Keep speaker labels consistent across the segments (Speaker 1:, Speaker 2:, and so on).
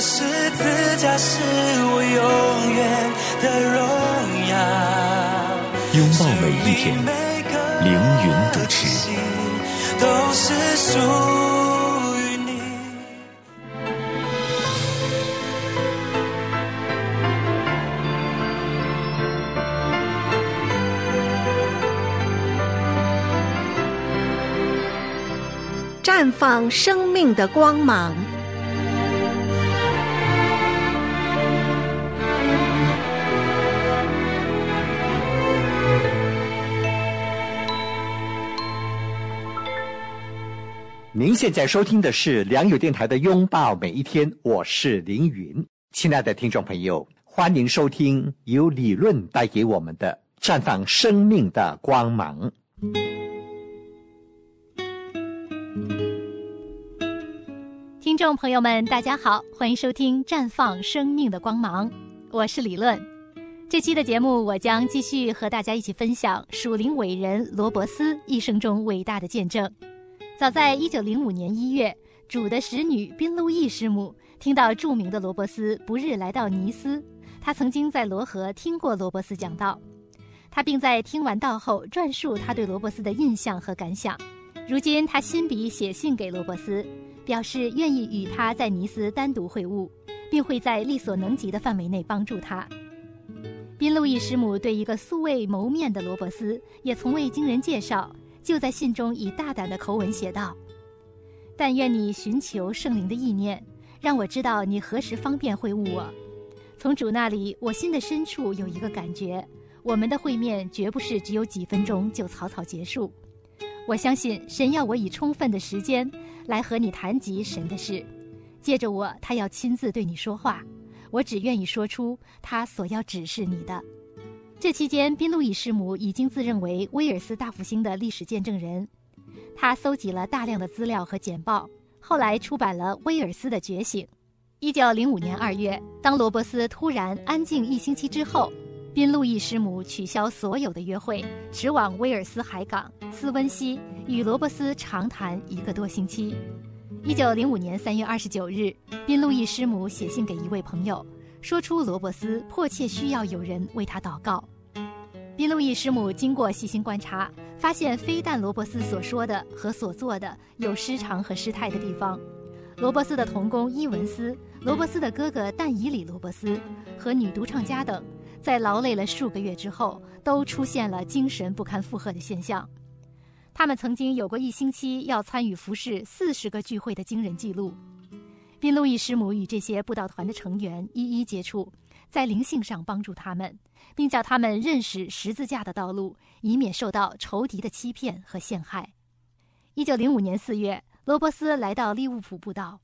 Speaker 1: 十字架是我永远的荣耀。
Speaker 2: 拥抱每一天，凌云主持。
Speaker 1: 都是属于你。
Speaker 3: 绽放生命的光芒。
Speaker 4: 您现在收听的是良友电台的《拥抱每一天》，我是凌云。亲爱的听众朋友，欢迎收听由理论带给我们的绽放生命的光芒。
Speaker 5: 听众朋友们，大家好，欢迎收听《绽放生命的光芒》，我是理论。这期的节目，我将继续和大家一起分享属灵伟人罗伯斯一生中伟大的见证。早在一九零五年一月，主的使女宾路易师母听到著名的罗伯斯不日来到尼斯，她曾经在罗河听过罗伯斯讲道，他并在听完道后转述他对罗伯斯的印象和感想。如今他亲笔写信给罗伯斯，表示愿意与他在尼斯单独会晤，并会在力所能及的范围内帮助他。宾路易师母对一个素未谋面的罗伯斯也从未经人介绍。就在信中以大胆的口吻写道：“但愿你寻求圣灵的意念，让我知道你何时方便会晤我。从主那里，我心的深处有一个感觉，我们的会面绝不是只有几分钟就草草结束。我相信神要我以充分的时间来和你谈及神的事，借着我，他要亲自对你说话。我只愿意说出他所要指示你的。”这期间，宾路易师母已经自认为威尔斯大复兴的历史见证人。他搜集了大量的资料和简报，后来出版了《威尔斯的觉醒》。一九零五年二月，当罗伯斯突然安静一星期之后，宾路易师母取消所有的约会，驰往威尔斯海港斯温西，与罗伯斯长谈一个多星期。一九零五年三月二十九日，宾路易师母写信给一位朋友。说出罗伯斯迫切需要有人为他祷告。宾路易师母经过细心观察，发现非但罗伯斯所说的和所做的有失常和失态的地方，罗伯斯的童工伊文斯、罗伯斯的哥哥但以里罗伯斯和女独唱家等，在劳累了数个月之后，都出现了精神不堪负荷的现象。他们曾经有过一星期要参与服侍四十个聚会的惊人记录。并路易师母与这些布道团的成员一一接触，在灵性上帮助他们，并叫他们认识十字架的道路，以免受到仇敌的欺骗和陷害。一九零五年四月，罗伯斯来到利物浦布道，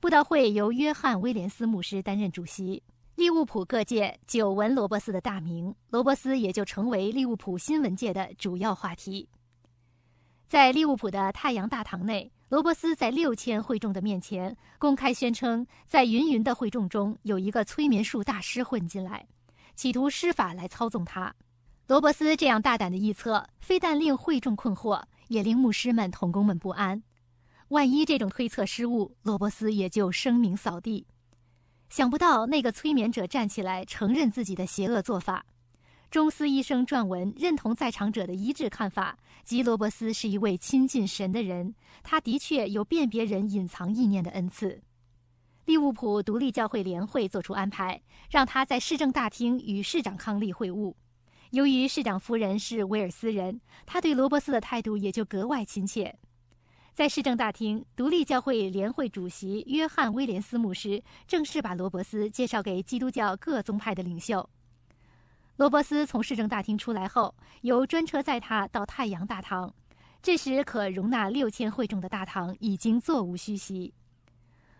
Speaker 5: 布道会由约翰威廉斯牧师担任主席。利物浦各界久闻罗伯斯的大名，罗伯斯也就成为利物浦新闻界的主要话题。在利物浦的太阳大堂内。罗伯斯在六千会众的面前公开宣称，在芸芸的会众中有一个催眠术大师混进来，企图施法来操纵他。罗伯斯这样大胆的臆测，非但令会众困惑，也令牧师们、同工们不安。万一这种推测失误，罗伯斯也就声名扫地。想不到那个催眠者站起来承认自己的邪恶做法。中斯医生撰文认同在场者的一致看法，即罗伯斯是一位亲近神的人，他的确有辨别人隐藏意念的恩赐。利物浦独立教会联会作出安排，让他在市政大厅与市长康利会晤。由于市长夫人是威尔斯人，他对罗伯斯的态度也就格外亲切。在市政大厅，独立教会联会主席约翰威廉斯牧师正式把罗伯斯介绍给基督教各宗派的领袖。罗伯斯从市政大厅出来后，由专车载他到太阳大堂。这时，可容纳六千会众的大堂已经座无虚席。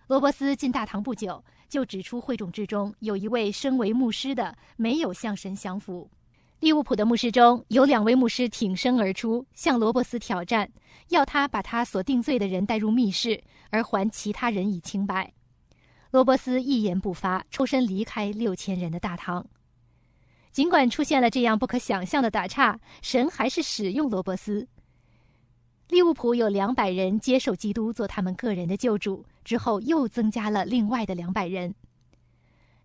Speaker 5: 罗伯斯进大堂不久，就指出会众之中有一位身为牧师的没有向神降服。利物浦的牧师中有两位牧师挺身而出，向罗伯斯挑战，要他把他所定罪的人带入密室，而还其他人以清白。罗伯斯一言不发，抽身离开六千人的大堂。尽管出现了这样不可想象的打岔，神还是使用罗伯斯。利物浦有两百人接受基督做他们个人的救主，之后又增加了另外的两百人。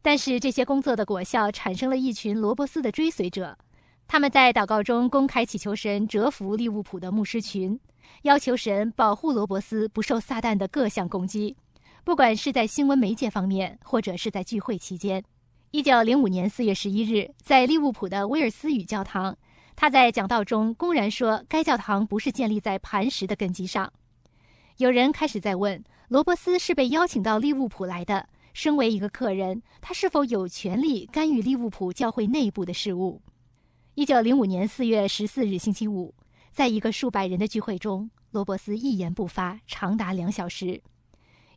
Speaker 5: 但是这些工作的果效产生了一群罗伯斯的追随者，他们在祷告中公开祈求神折服利物浦的牧师群，要求神保护罗伯斯不受撒旦的各项攻击，不管是在新闻媒介方面，或者是在聚会期间。一九零五年四月十一日，在利物浦的威尔斯语教堂。他在讲道中公然说，该教堂不是建立在磐石的根基上。有人开始在问：罗伯斯是被邀请到利物浦来的，身为一个客人，他是否有权利干预利物浦教会内部的事务？一九零五年四月十四日星期五，在一个数百人的聚会中，罗伯斯一言不发，长达两小时。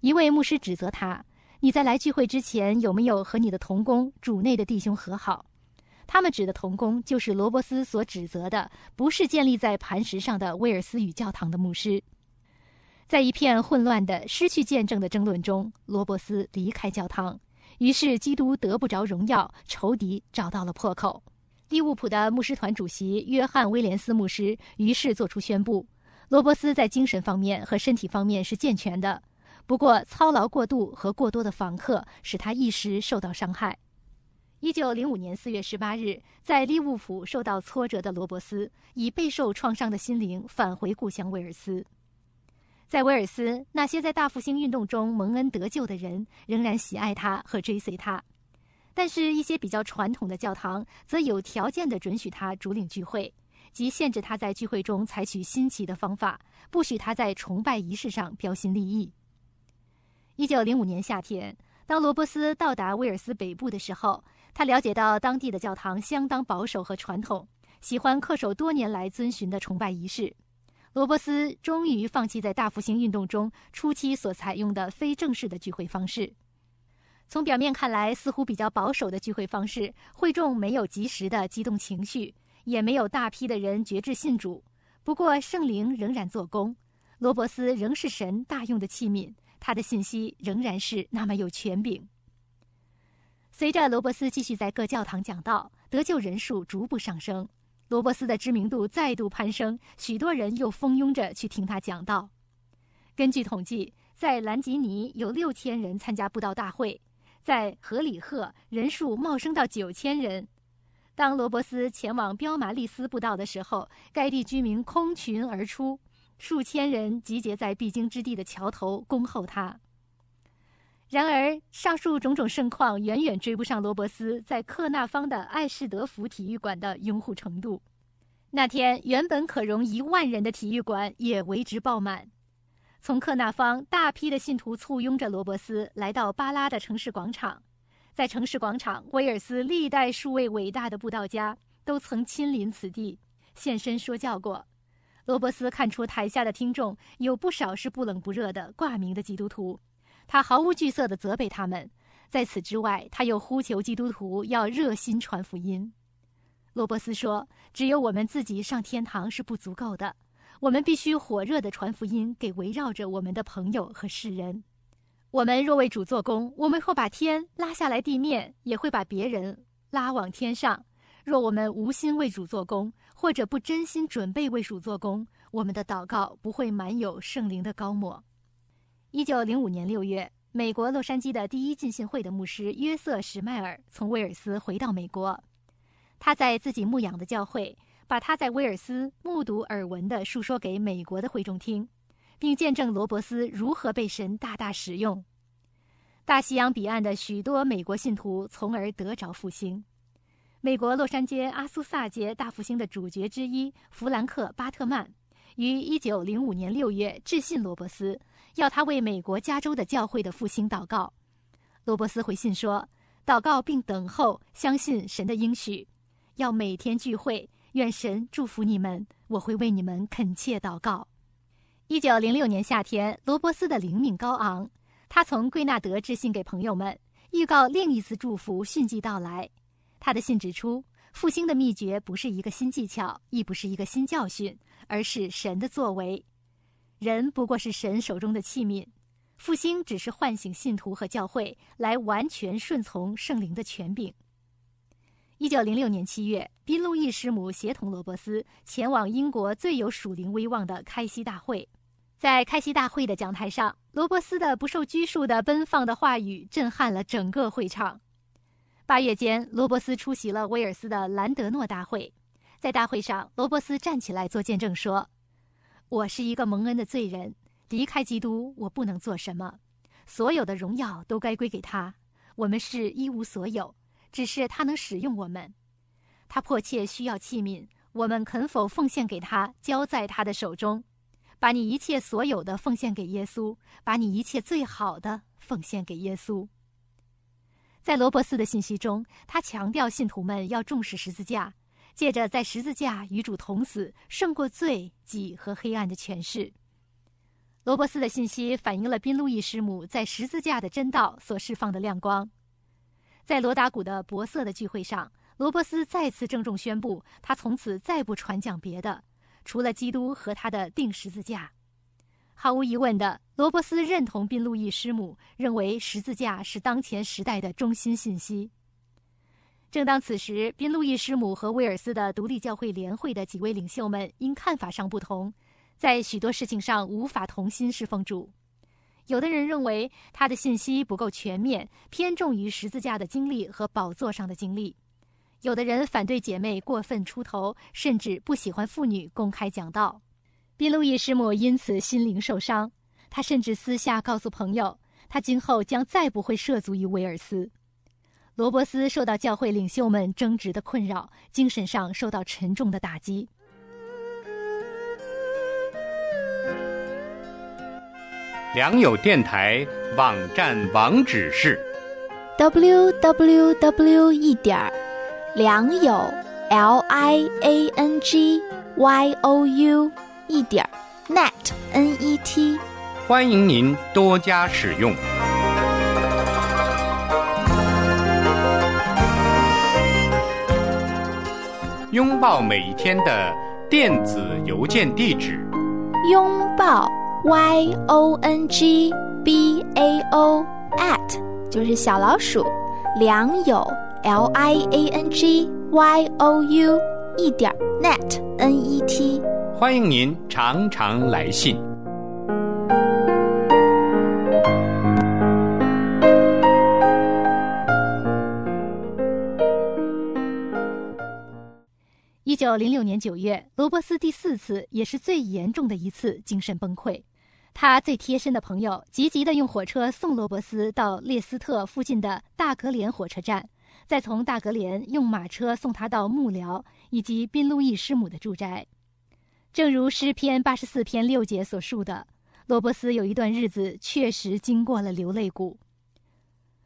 Speaker 5: 一位牧师指责他：“你在来聚会之前有没有和你的同工、主内的弟兄和好？”他们指的同工，就是罗伯斯所指责的，不是建立在磐石上的威尔斯语教堂的牧师。在一片混乱的、失去见证的争论中，罗伯斯离开教堂，于是基督得不着荣耀，仇敌找到了破口。利物浦的牧师团主席约翰·威廉斯牧师于是作出宣布：罗伯斯在精神方面和身体方面是健全的，不过操劳过度和过多的访客使他一时受到伤害。一九零五年四月十八日，在利物浦受到挫折的罗伯斯，以备受创伤的心灵返回故乡威尔斯。在威尔斯，那些在大复兴运动中蒙恩得救的人仍然喜爱他和追随他，但是，一些比较传统的教堂则有条件的准许他主领聚会，即限制他在聚会中采取新奇的方法，不许他在崇拜仪式上标新立异。一九零五年夏天，当罗伯斯到达威尔斯北部的时候。他了解到当地的教堂相当保守和传统，喜欢恪守多年来遵循的崇拜仪式。罗伯斯终于放弃在大复兴运动中初期所采用的非正式的聚会方式。从表面看来，似乎比较保守的聚会方式，会众没有及时的激动情绪，也没有大批的人觉志信主。不过，圣灵仍然做工，罗伯斯仍是神大用的器皿，他的信息仍然是那么有权柄。随着罗伯斯继续在各教堂讲道，得救人数逐步上升，罗伯斯的知名度再度攀升，许多人又蜂拥着去听他讲道。根据统计，在兰吉尼有六千人参加布道大会，在荷里赫人数茂升到九千人。当罗伯斯前往彪马利斯布道的时候，该地居民空群而出，数千人集结在必经之地的桥头恭候他。然而，上述种种盛况远远追不上罗伯斯在克纳方的艾士德福体育馆的拥护程度。那天，原本可容一万人的体育馆也为之爆满。从克纳方，大批的信徒簇拥着罗伯斯来到巴拉的城市广场。在城市广场，威尔斯历代数位伟大的布道家都曾亲临此地，现身说教过。罗伯斯看出台下的听众有不少是不冷不热的挂名的基督徒。他毫无惧色地责备他们。在此之外，他又呼求基督徒要热心传福音。罗伯斯说：“只有我们自己上天堂是不足够的，我们必须火热地传福音给围绕着我们的朋友和世人。我们若为主做工，我们会把天拉下来地面，也会把别人拉往天上。若我们无心为主做工，或者不真心准备为主做工，我们的祷告不会满有圣灵的高抹。”一九零五年六月，美国洛杉矶的第一浸信会的牧师约瑟·史迈尔从威尔斯回到美国。他在自己牧养的教会，把他在威尔斯目睹耳闻的述说给美国的会众听，并见证罗伯斯如何被神大大使用。大西洋彼岸的许多美国信徒从而得着复兴。美国洛杉矶阿苏萨街大复兴的主角之一弗兰克·巴特曼，于一九零五年六月致信罗伯斯。要他为美国加州的教会的复兴祷告。罗伯斯回信说：“祷告并等候，相信神的应许，要每天聚会。愿神祝福你们，我会为你们恳切祷告。”一九零六年夏天，罗伯斯的灵命高昂，他从贵纳德致信给朋友们，预告另一次祝福迅即到来。他的信指出，复兴的秘诀不是一个新技巧，亦不是一个新教训，而是神的作为。人不过是神手中的器皿，复兴只是唤醒信徒和教会来完全顺从圣灵的权柄。一九零六年七月，宾路易师母协同罗伯斯前往英国最有属灵威望的开西大会。在开西大会的讲台上，罗伯斯的不受拘束的奔放的话语震撼了整个会场。八月间，罗伯斯出席了威尔斯的兰德诺大会，在大会上，罗伯斯站起来做见证说：“我是一个蒙恩的罪人，离开基督，我不能做什么。所有的荣耀都该归给他。我们是一无所有，只是他能使用我们。他迫切需要器皿，我们肯否奉献给他，交在他的手中？”把你一切所有的奉献给耶稣，把你一切最好的奉献给耶稣。在罗伯斯的信息中，他强调信徒们要重视十字架，借着在十字架与主同死，胜过罪、己和黑暗的权势。罗伯斯的信息反映了宾路易师母在十字架的真道所释放的亮光。在罗达谷的博瑟的聚会上，罗伯斯再次郑重宣布，他从此再不传讲别的。除了基督和他的定十字架，毫无疑问的，罗伯斯认同宾路易师母，认为十字架是当前时代的中心信息。正当此时，宾路易师母和威尔斯的独立教会联会的几位领袖们因看法上不同，在许多事情上无法同心侍奉主。有的人认为他的信息不够全面，偏重于十字架的经历和宝座上的经历。有的人反对姐妹过分出头，甚至不喜欢妇女公开讲道。宾路易师母因此心灵受伤，他甚至私下告诉朋友，他今后将再不会涉足于威尔斯。罗伯斯受到教会领袖们争执的困扰，精神上受到沉重的打击。
Speaker 6: 良友电台网站网址是
Speaker 7: ：w w w. 一点。良友，L I A N G Y O U，一点，net N E T，
Speaker 6: 欢迎您多加使用。拥抱每一天的电子邮件地址：
Speaker 7: 拥抱 Y O N G B A O at，就是小老鼠，良友。l i a n g y o u 一点 net n e t，
Speaker 6: 欢迎您常常来信。
Speaker 5: 一九零六年九月，罗伯斯第四次也是最严重的一次精神崩溃。他最贴身的朋友积极的用火车送罗伯斯到列斯特附近的大格连火车站。再从大格连用马车送他到幕僚以及宾路易师母的住宅，正如诗篇八十四篇六节所述的，罗伯斯有一段日子确实经过了流泪谷。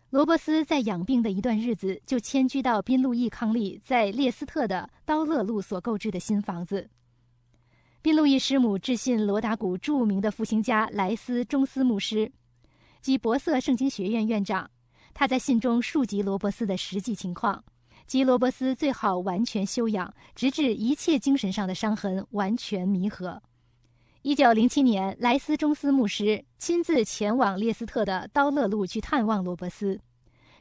Speaker 5: 罗伯斯在养病的一段日子就迁居到宾路易康利在列斯特的刀勒路所购置的新房子。宾路易师母致信罗达谷著名的复兴家莱斯中斯牧师及博瑟圣经学院院长。他在信中述及罗伯斯的实际情况，即罗伯斯最好完全休养，直至一切精神上的伤痕完全弥合。一九零七年，莱斯中斯牧师亲自前往列斯特的刀勒路去探望罗伯斯。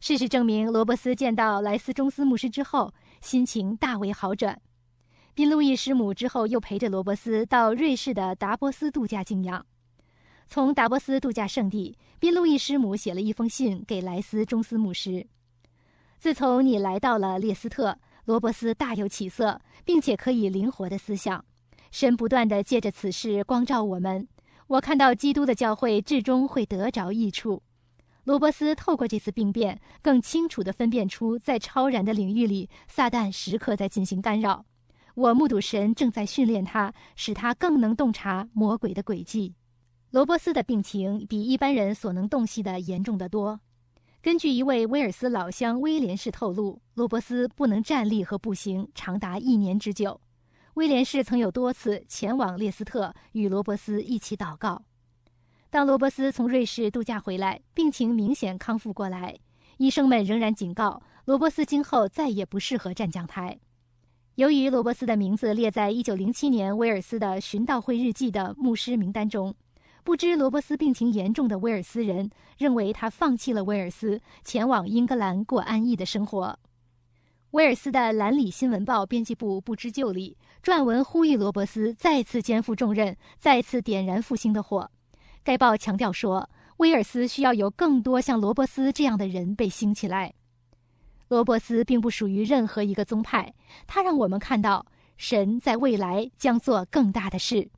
Speaker 5: 事实证明，罗伯斯见到莱斯中斯牧师之后，心情大为好转。宾路易师母之后又陪着罗伯斯到瑞士的达波斯度假静养。从达波斯度假胜地，宾路易师母写了一封信给莱斯中斯牧师。自从你来到了列斯特，罗伯斯大有起色，并且可以灵活的思想。神不断的借着此事光照我们。我看到基督的教会至终会得着益处。罗伯斯透过这次病变，更清楚地分辨出在超然的领域里，撒旦时刻在进行干扰。我目睹神正在训练他，使他更能洞察魔鬼的诡计。罗伯斯的病情比一般人所能洞悉的严重得多。根据一位威尔斯老乡威廉士透露，罗伯斯不能站立和步行长达一年之久。威廉士曾有多次前往列斯特与罗伯斯一起祷告。当罗伯斯从瑞士度假回来，病情明显康复过来，医生们仍然警告罗伯斯今后再也不适合站讲台。由于罗伯斯的名字列在1907年威尔斯的寻道会日记的牧师名单中，不知罗伯斯病情严重的威尔斯人认为他放弃了威尔斯，前往英格兰过安逸的生活。威尔斯的《兰里新闻报》编辑部不知就里撰文呼吁罗伯斯再次肩负重任，再次点燃复兴的火。该报强调说，威尔斯需要有更多像罗伯斯这样的人被兴起来。罗伯斯并不属于任何一个宗派，他让我们看到神在未来将做更大的事。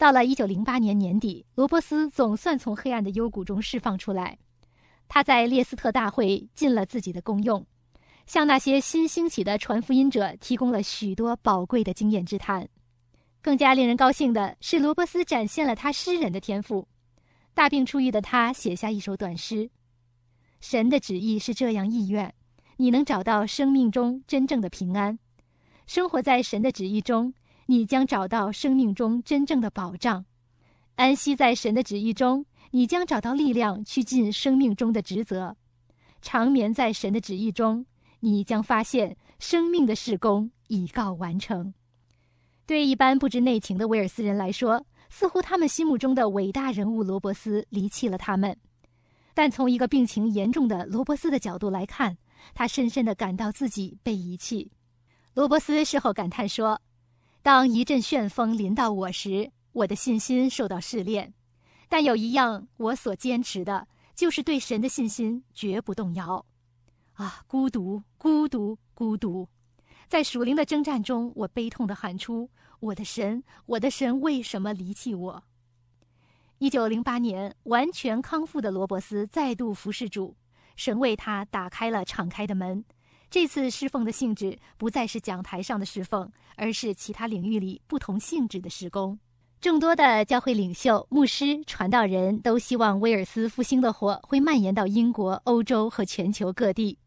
Speaker 5: 到了1908年年底，罗伯斯总算从黑暗的幽谷中释放出来。他在列斯特大会尽了自己的功用。向那些新兴起的传福音者提供了许多宝贵的经验之谈。更加令人高兴的是，罗伯斯展现了他诗人的天赋。大病初愈的他写下一首短诗：“神的旨意是这样意愿，你能找到生命中真正的平安。生活在神的旨意中，你将找到生命中真正的保障。安息在神的旨意中，你将找到力量去尽生命中的职责。长眠在神的旨意中。”你将发现，生命的事工已告完成。对一般不知内情的威尔斯人来说，似乎他们心目中的伟大人物罗伯斯离弃了他们。但从一个病情严重的罗伯斯的角度来看，他深深的感到自己被遗弃。罗伯斯事后感叹说：“当一阵旋风临到我时，我的信心受到试炼。但有一样我所坚持的，就是对神的信心绝不动摇。”啊，孤独，孤独，孤独！在属灵的征战中，我悲痛地喊出：“我的神，我的神，为什么离弃我？”一九零八年，完全康复的罗伯斯再度服侍主，神为他打开了敞开的门。这次侍奉的性质不再是讲台上的侍奉，而是其他领域里不同性质的施工。众多的教会领袖、牧师、传道人都希望威尔斯复兴的火会蔓延到英国、欧洲和全球各地。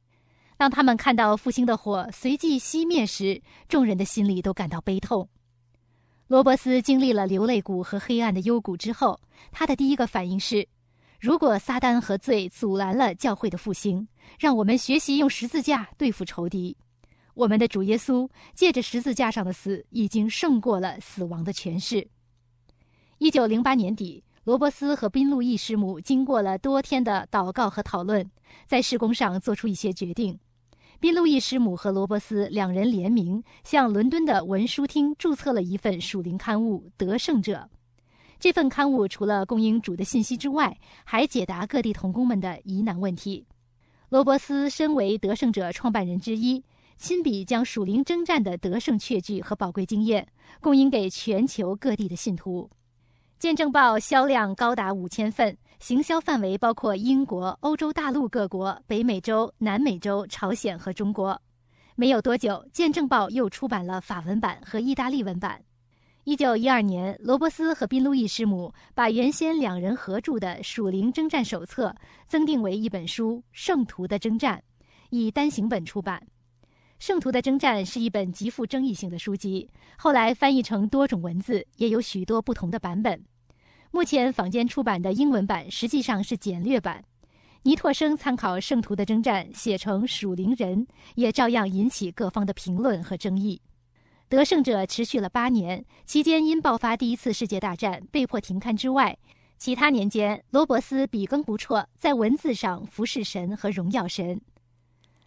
Speaker 5: 当他们看到复兴的火随即熄灭时，众人的心里都感到悲痛。罗伯斯经历了流泪谷和黑暗的幽谷之后，他的第一个反应是：如果撒旦和罪阻拦了教会的复兴，让我们学习用十字架对付仇敌。我们的主耶稣借着十字架上的死，已经胜过了死亡的权势。一九零八年底。罗伯斯和宾路易师母经过了多天的祷告和讨论，在施工上做出一些决定。宾路易师母和罗伯斯两人联名向伦敦的文书厅注册了一份属灵刊物《得胜者》。这份刊物除了供应主的信息之外，还解答各地童工们的疑难问题。罗伯斯身为得胜者创办人之一，亲笔将属灵征战的得胜确据和宝贵经验供应给全球各地的信徒。见证报销量高达五千份，行销范围包括英国、欧洲大陆各国、北美洲、南美洲、朝鲜和中国。没有多久，见证报又出版了法文版和意大利文版。一九一二年，罗伯斯和宾路易师母把原先两人合著的《属灵征战手册》增订为一本书《圣徒的征战》，以单行本出版。《圣徒的征战》是一本极富争议性的书籍，后来翻译成多种文字，也有许多不同的版本。目前坊间出版的英文版实际上是简略版。尼托生参考《圣徒的征战》写成《属灵人》，也照样引起各方的评论和争议。得胜者持续了八年，期间因爆发第一次世界大战被迫停刊之外，其他年间罗伯斯笔耕不辍，在文字上服侍神和荣耀神。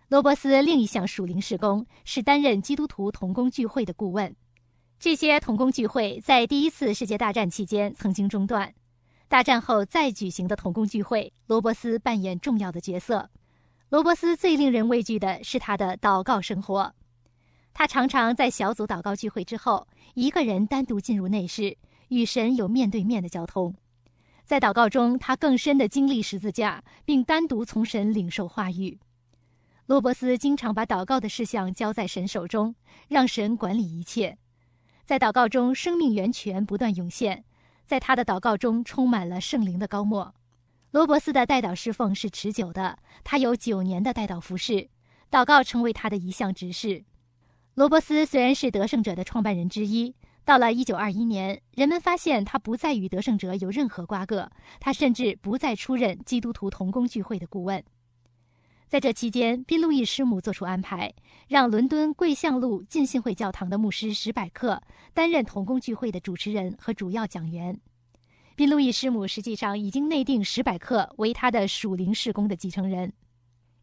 Speaker 5: 罗伯斯另一项属灵事工是担任基督徒同工聚会的顾问。这些同工聚会在第一次世界大战期间曾经中断，大战后再举行的同工聚会，罗伯斯扮演重要的角色。罗伯斯最令人畏惧的是他的祷告生活，他常常在小组祷告聚会之后，一个人单独进入内室，与神有面对面的交通。在祷告中，他更深的经历十字架，并单独从神领受话语。罗伯斯经常把祷告的事项交在神手中，让神管理一切。在祷告中，生命源泉不断涌现，在他的祷告中充满了圣灵的高莫。罗伯斯的代祷侍奉是持久的，他有九年的代祷服饰，祷告成为他的一项职事。罗伯斯虽然是得胜者的创办人之一，到了一九二一年，人们发现他不再与得胜者有任何瓜葛，他甚至不再出任基督徒同工聚会的顾问。在这期间，宾路易师母做出安排，让伦敦桂巷路浸信会教堂的牧师史百克担任同工聚会的主持人和主要讲员。宾路易师母实际上已经内定史百克为他的属灵事工的继承人。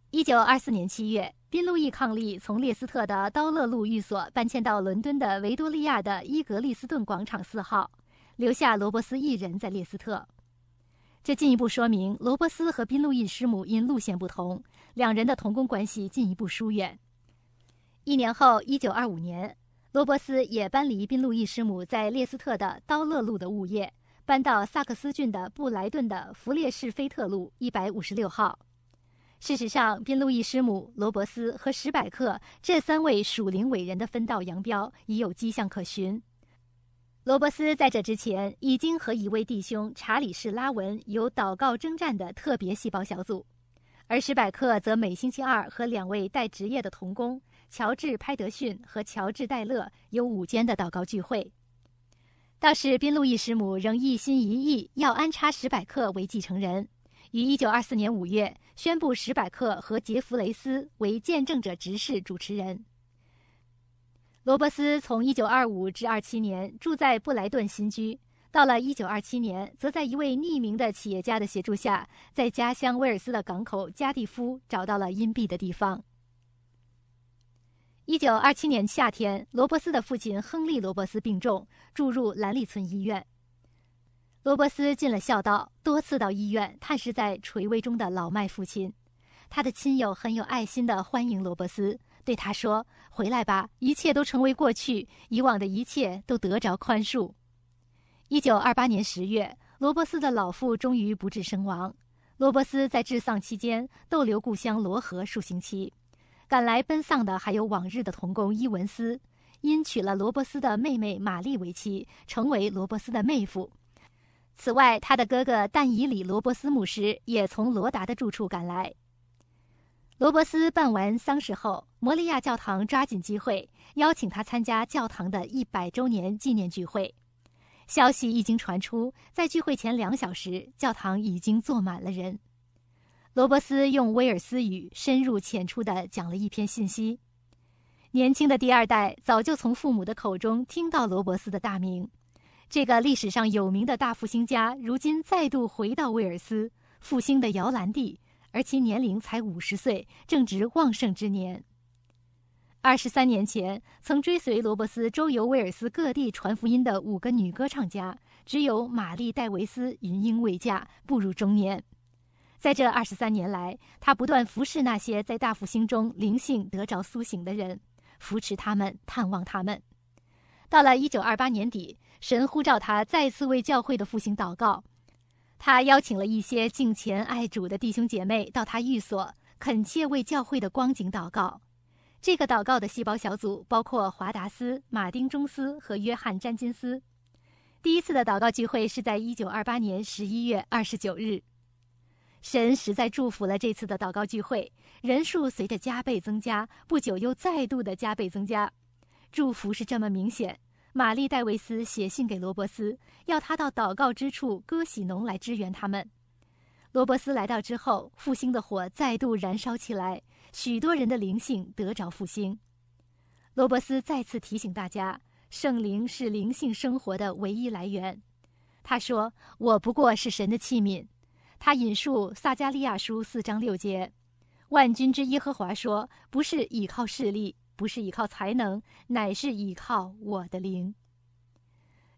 Speaker 5: 一九二四年七月，宾路易伉俪从列斯特的刀勒路寓所搬迁到伦敦的维多利亚的伊格利斯顿广场四号，留下罗伯斯一人在列斯特。这进一步说明罗伯斯和宾路易师母因路线不同，两人的同工关系进一步疏远。一年后，一九二五年，罗伯斯也搬离宾路易师母在列斯特的刀勒路的物业，搬到萨克斯郡的布莱顿的弗列士菲特路一百五十六号。事实上，宾路易师母、罗伯斯和史百克这三位属灵伟人的分道扬镳已有迹象可循。罗伯斯在这之前已经和一位弟兄查理士拉文有祷告征战的特别细胞小组，而史百克则每星期二和两位带职业的童工乔治·拍德逊和乔治·戴勒有午间的祷告聚会。倒是宾路易师母仍一心一意要安插史百克为继承人，于一九二四年五月宣布史百克和杰弗雷斯为见证者执事主持人。罗伯斯从1925至27年住在布莱顿新居，到了1927年，则在一位匿名的企业家的协助下，在家乡威尔斯的港口加蒂夫找到了隐蔽的地方。1927年夏天，罗伯斯的父亲亨利·罗伯斯病重，住入兰利村医院。罗伯斯尽了孝道，多次到医院探视在垂危中的老迈父亲。他的亲友很有爱心地欢迎罗伯斯。对他说：“回来吧，一切都成为过去，以往的一切都得着宽恕。”一九二八年十月，罗伯斯的老父终于不治身亡。罗伯斯在治丧期间逗留故乡罗河数星期，赶来奔丧的还有往日的童工伊文斯，因娶了罗伯斯的妹妹玛丽为妻，成为罗伯斯的妹夫。此外，他的哥哥但以里·罗伯斯牧师也从罗达的住处赶来。罗伯斯办完丧事后，摩利亚教堂抓紧机会邀请他参加教堂的一百周年纪念聚会。消息一经传出，在聚会前两小时，教堂已经坐满了人。罗伯斯用威尔斯语深入浅出地讲了一篇信息。年轻的第二代早就从父母的口中听到罗伯斯的大名，这个历史上有名的大复兴家，如今再度回到威尔斯，复兴的摇篮地。而其年龄才五十岁，正值旺盛之年。二十三年前，曾追随罗伯斯周游威尔斯各地传福音的五个女歌唱家，只有玛丽·戴维斯云英未嫁，步入中年。在这二十三年来，他不断服侍那些在大复兴中灵性得着苏醒的人，扶持他们，探望他们。到了一九二八年底，神呼召他再次为教会的复兴祷告。他邀请了一些敬虔爱主的弟兄姐妹到他寓所，恳切为教会的光景祷告。这个祷告的细胞小组包括华达斯、马丁·中斯和约翰·詹金斯。第一次的祷告聚会是在一九二八年十一月二十九日。神实在祝福了这次的祷告聚会，人数随着加倍增加，不久又再度的加倍增加。祝福是这么明显。玛丽·戴维斯写信给罗伯斯，要他到祷告之处割喜农来支援他们。罗伯斯来到之后，复兴的火再度燃烧起来，许多人的灵性得着复兴。罗伯斯再次提醒大家，圣灵是灵性生活的唯一来源。他说：“我不过是神的器皿。”他引述撒加利亚书四章六节：“万军之耶和华说，不是倚靠势力。”不是依靠才能，乃是依靠我的灵。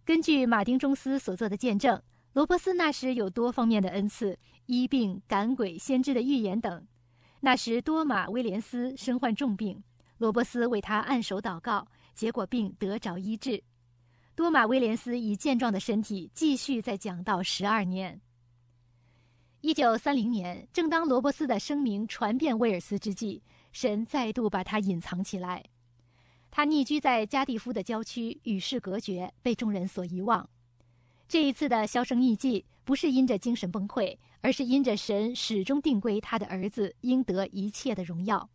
Speaker 5: 根据马丁·中斯所做的见证，罗伯斯那时有多方面的恩赐：医病、赶鬼、先知的预言等。那时多马·威廉斯身患重病，罗伯斯为他按手祷告，结果病得着医治。多马·威廉斯以健壮的身体继续在讲道十二年。一九三零年，正当罗伯斯的声名传遍威尔斯之际。神再度把他隐藏起来，他匿居在加蒂夫的郊区，与世隔绝，被众人所遗忘。这一次的销声匿迹，不是因着精神崩溃，而是因着神始终定规他的儿子应得一切的荣耀。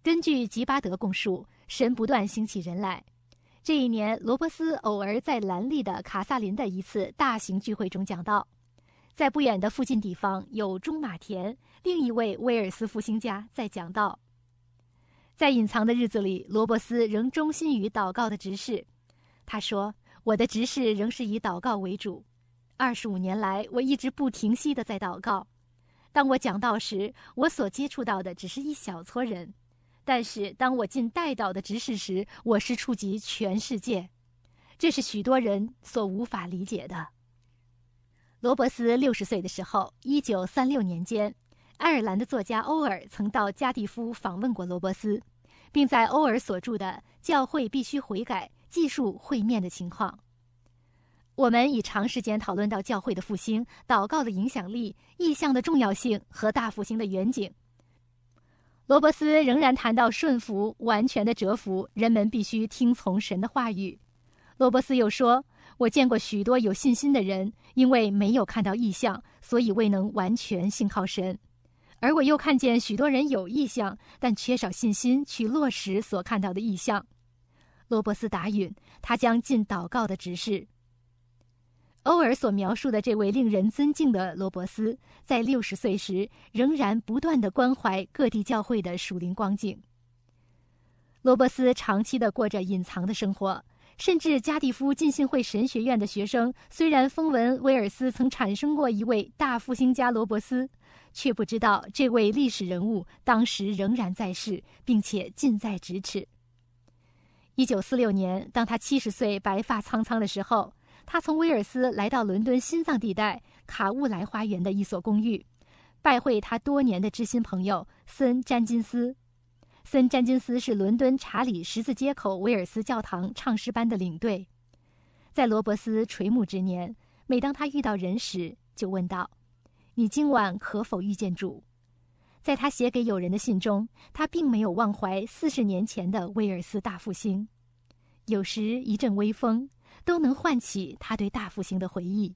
Speaker 5: 根据吉巴德供述，神不断兴起人来，这一年，罗伯斯偶尔在兰利的卡萨林的一次大型聚会中讲到，在不远的附近地方有中马田，另一位威尔斯复兴家在讲道。在隐藏的日子里，罗伯斯仍忠心于祷告的执事。他说：“我的执事仍是以祷告为主。二十五年来，我一直不停息的在祷告。当我讲道时，我所接触到的只是一小撮人。”但是，当我进代祷的执事时，我是触及全世界，这是许多人所无法理解的。罗伯斯六十岁的时候，一九三六年间，爱尔兰的作家欧尔曾到加蒂夫访问过罗伯斯，并在欧尔所著的《教会必须悔改》记述会面的情况。我们已长时间讨论到教会的复兴、祷告的影响力、意向的重要性和大复兴的远景。罗伯斯仍然谈到顺服、完全的折服，人们必须听从神的话语。罗伯斯又说：“我见过许多有信心的人，因为没有看到异象，所以未能完全信靠神；而我又看见许多人有异象，但缺少信心去落实所看到的异象。”罗伯斯答允，他将尽祷告的指示。欧尔所描述的这位令人尊敬的罗伯斯，在六十岁时仍然不断的关怀各地教会的属灵光景。罗伯斯长期的过着隐藏的生活，甚至加蒂夫浸信会神学院的学生虽然风闻威尔斯曾产生过一位大复兴家罗伯斯，却不知道这位历史人物当时仍然在世，并且近在咫尺。一九四六年，当他七十岁、白发苍苍的时候。他从威尔斯来到伦敦心脏地带卡乌莱花园的一所公寓，拜会他多年的知心朋友森詹金斯。森詹金斯是伦敦查理十字街口威尔斯教堂唱诗班的领队。在罗伯斯垂暮之年，每当他遇到人时，就问道：“你今晚可否遇见主？”在他写给友人的信中，他并没有忘怀四十年前的威尔斯大复兴。有时一阵微风。都能唤起他对大复兴的回忆。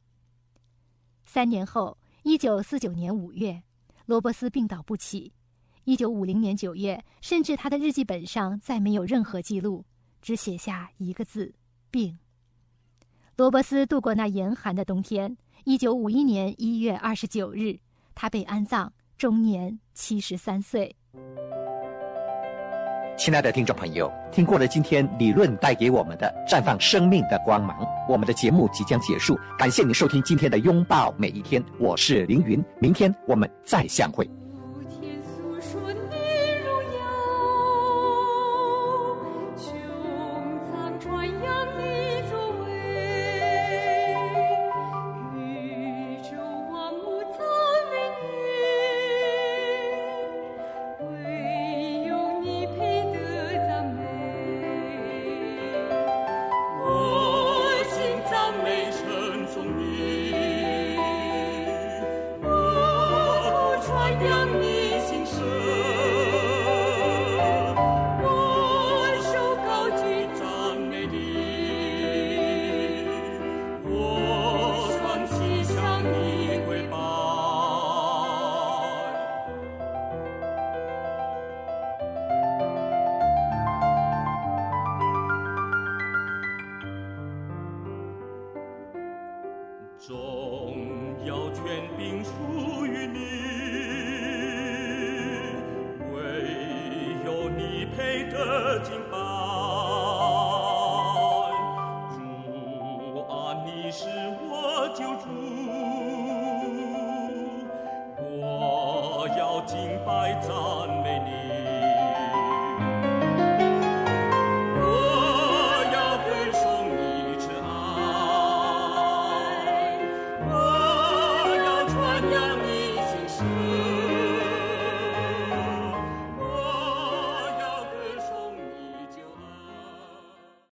Speaker 5: 三年后，一九四九年五月，罗伯斯病倒不起。一九五零年九月，甚至他的日记本上再没有任何记录，只写下一个字：病。罗伯斯度过那严寒的冬天。一九五一年一月二十九日，他被安葬，终年七十三岁。
Speaker 4: 亲爱的听众朋友，听过了今天理论带给我们的绽放生命的光芒，我们的节目即将结束。感谢您收听今天的拥抱每一天，我是凌云，明天我们再相会。